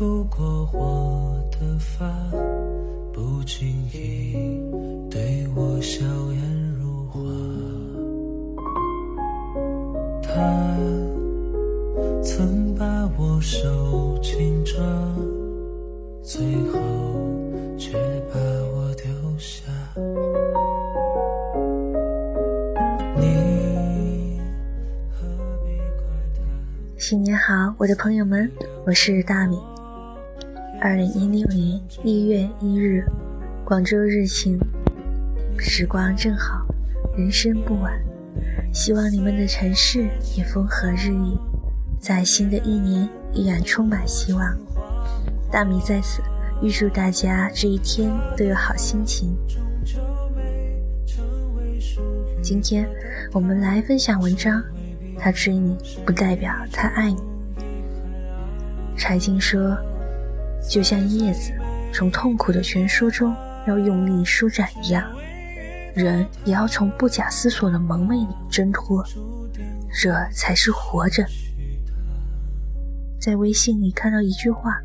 拂过我的发，不经意对我笑颜如花。他曾把我手紧抓，最后却把我丢下。你何必怪他？新年好，我的朋友们，我是大米。二零一六年一月一日，广州日晴，时光正好，人生不晚。希望你们的城市也风和日丽，在新的一年依然充满希望。大米在此预祝大家这一天都有好心情。今天我们来分享文章，他追你不代表他爱你。柴静说。就像叶子从痛苦的蜷缩中要用力舒展一样，人也要从不假思索的蒙昧里挣脱，这才是活着。在微信里看到一句话：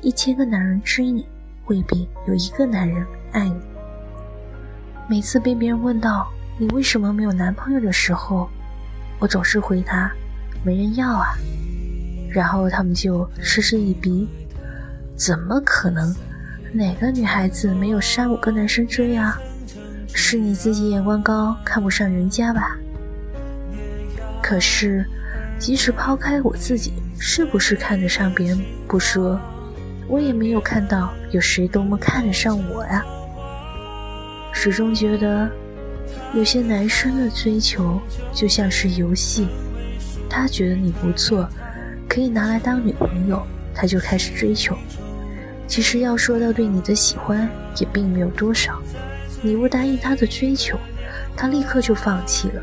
一千个男人追你，未必有一个男人爱你。每次被别人问到你为什么没有男朋友的时候，我总是回答：没人要啊。然后他们就嗤之以鼻。怎么可能？哪个女孩子没有三五个男生追啊？是你自己眼光高，看不上人家吧？可是，即使抛开我自己是不是看得上别人不说，我也没有看到有谁多么看得上我呀。始终觉得，有些男生的追求就像是游戏，他觉得你不错，可以拿来当女朋友，他就开始追求。其实要说到对你的喜欢，也并没有多少。你不答应他的追求，他立刻就放弃了。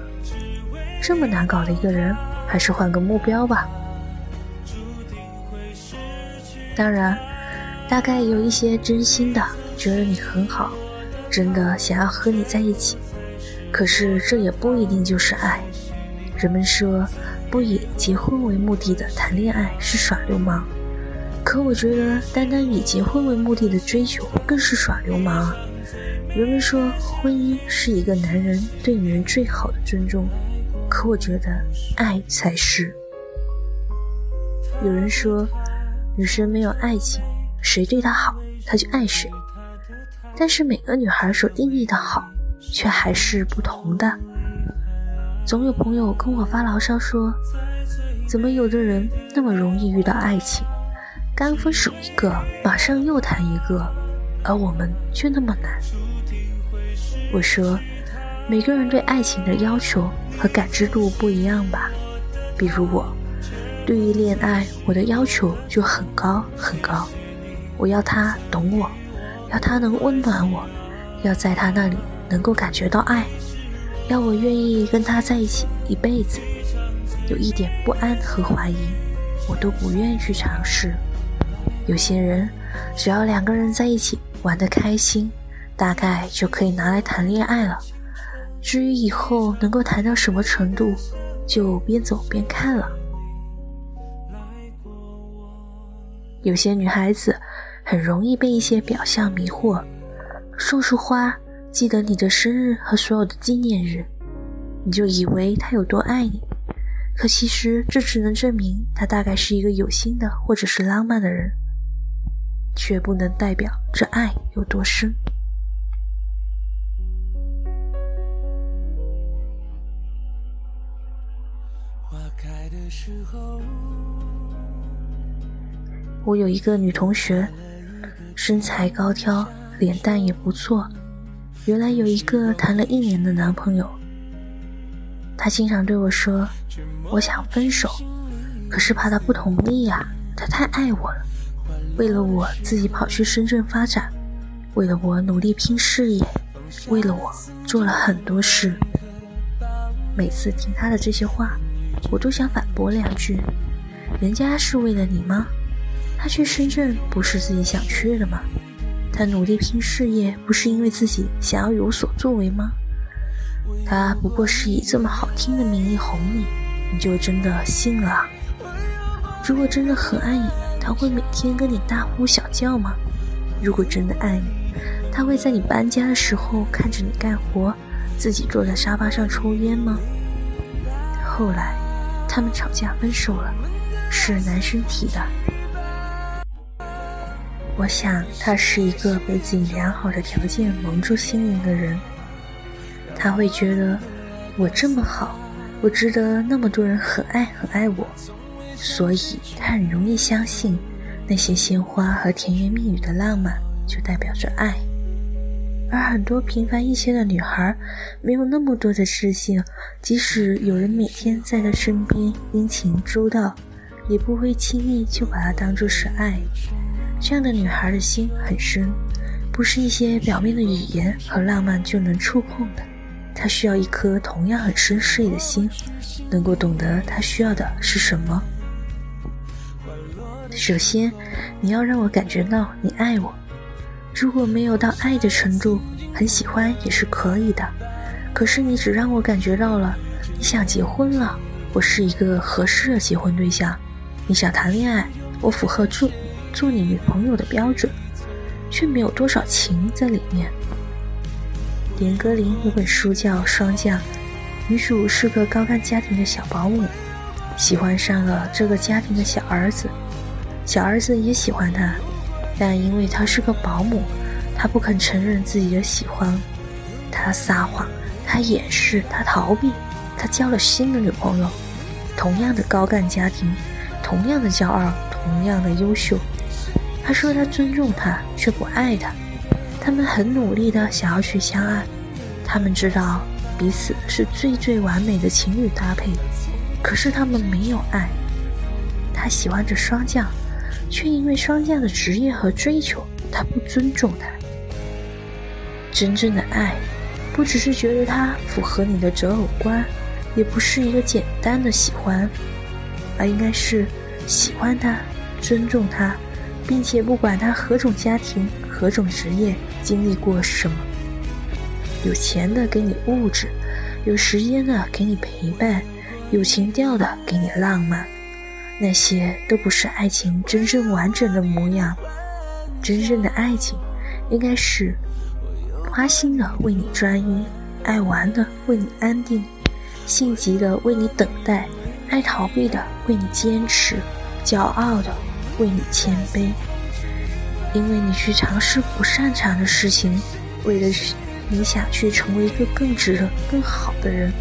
这么难搞的一个人，还是换个目标吧。当然，大概有一些真心的，觉得你很好，真的想要和你在一起。可是这也不一定就是爱。人们说，不以结婚为目的的谈恋爱是耍流氓。可我觉得，单单以结婚为目的的追求更是耍流氓！人们说婚姻是一个男人对女人最好的尊重，可我觉得爱才是。有人说，女生没有爱情，谁对她好，她就爱谁。但是每个女孩所定义的好，却还是不同的。总有朋友跟我发牢骚说，怎么有的人那么容易遇到爱情？刚分手一个，马上又谈一个，而我们却那么难。我说，每个人对爱情的要求和感知度不一样吧。比如我，对于恋爱，我的要求就很高很高。我要他懂我，要他能温暖我，要在他那里能够感觉到爱，要我愿意跟他在一起一辈子。有一点不安和怀疑，我都不愿意去尝试。有些人，只要两个人在一起玩得开心，大概就可以拿来谈恋爱了。至于以后能够谈到什么程度，就边走边看了。有些女孩子很容易被一些表象迷惑，送束花，记得你的生日和所有的纪念日，你就以为他有多爱你。可其实这只能证明他大概是一个有心的或者是浪漫的人。却不能代表这爱有多深。我有一个女同学，身材高挑，脸蛋也不错。原来有一个谈了一年的男朋友，她经常对我说：“我想分手，可是怕他不同意呀，他太爱我了。”为了我自己跑去深圳发展，为了我努力拼事业，为了我做了很多事。每次听他的这些话，我都想反驳两句：人家是为了你吗？他去深圳不是自己想去的吗？他努力拼事业不是因为自己想要有所作为吗？他不过是以这么好听的名义哄你，你就真的信了？如果真的很爱你，他会每天跟你大呼小叫吗？如果真的爱你，他会在你搬家的时候看着你干活，自己坐在沙发上抽烟吗？后来，他们吵架分手了，是男生提的。我想他是一个被自己良好的条件蒙住心灵的人，他会觉得我这么好，我值得那么多人很爱很爱我，所以他很容易相信那些鲜花和甜言蜜语的浪漫就代表着爱。而很多平凡一些的女孩，没有那么多的自信，即使有人每天在她身边殷勤周到，也不会轻易就把她当作是爱。这样的女孩的心很深，不是一些表面的语言和浪漫就能触碰的。她需要一颗同样很深邃的心，能够懂得她需要的是什么。首先，你要让我感觉到你爱我。如果没有到爱的程度，很喜欢也是可以的。可是你只让我感觉到了你想结婚了，我是一个合适的结婚对象。你想谈恋爱，我符合做做你女朋友的标准，却没有多少情在里面。严歌苓有本书叫《霜降》，女主是个高干家庭的小保姆，喜欢上了这个家庭的小儿子，小儿子也喜欢她。但因为她是个保姆，她不肯承认自己的喜欢，她撒谎，她掩饰，她逃避，她交了新的女朋友，同样的高干家庭，同样的骄傲，同样的优秀。他说他尊重她，却不爱她。他们很努力的想要去相爱，他们知道彼此是最最完美的情侣搭配，可是他们没有爱。他喜欢着霜降。却因为霜降的职业和追求，他不尊重他。真正的爱，不只是觉得他符合你的择偶观，也不是一个简单的喜欢，而应该是喜欢他、尊重他，并且不管他何种家庭、何种职业、经历过什么，有钱的给你物质，有时间的给你陪伴，有情调的给你浪漫。那些都不是爱情真正完整的模样。真正的爱情，应该是花心的为你专一，爱玩的为你安定，性急的为你等待，爱逃避的为你坚持，骄傲的为你谦卑。因为你去尝试不擅长的事情，为了你想去成为一个更值得、更好的人。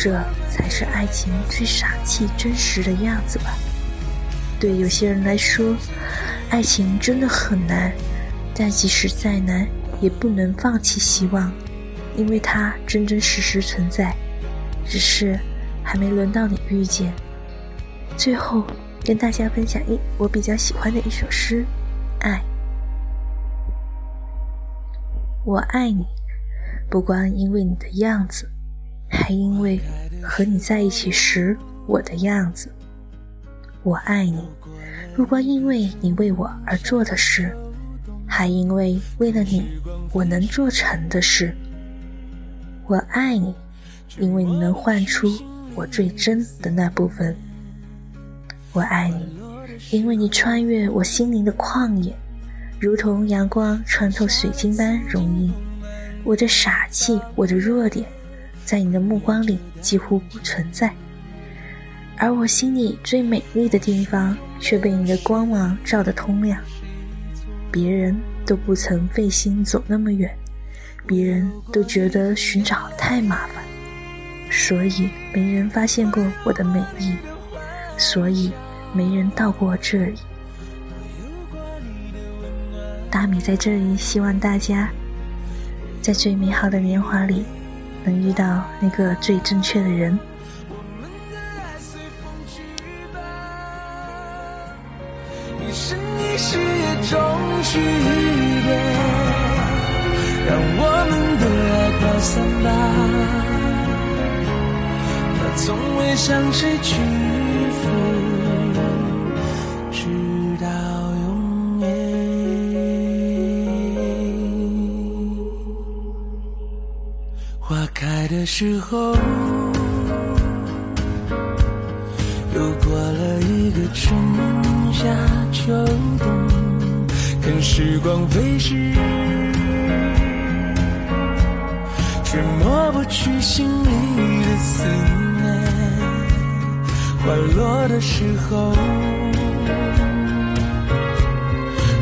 这才是爱情最傻气、真实的样子吧。对有些人来说，爱情真的很难，但即使再难，也不能放弃希望，因为它真真实实存在，只是还没轮到你遇见。最后，跟大家分享一我比较喜欢的一首诗：爱。我爱你，不光因为你的样子。还因为和你在一起时我的样子，我爱你；不光因为你为我而做的事，还因为为了你我能做成的事。我爱你，因为你能唤出我最真的那部分。我爱你，因为你穿越我心灵的旷野，如同阳光穿透水晶般容易。我的傻气，我的弱点。在你的目光里几乎不存在，而我心里最美丽的地方却被你的光芒照得通亮。别人都不曾费心走那么远，别人都觉得寻找太麻烦，所以没人发现过我的美丽，所以没人到过这里。大米在这里，希望大家在最美好的年华里。能遇到那个最正确的人。我们的爱随风去吧一生一世也终须别，让我们的爱扩散吧。从未向谁屈服，花开的时候，又过了一个春夏秋冬，看时光飞逝，却抹不去心里的思念。花落的时候，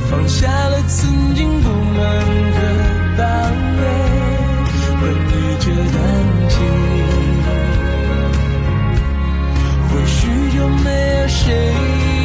放下了曾经不满和抱怨。这感情，或许就没有谁。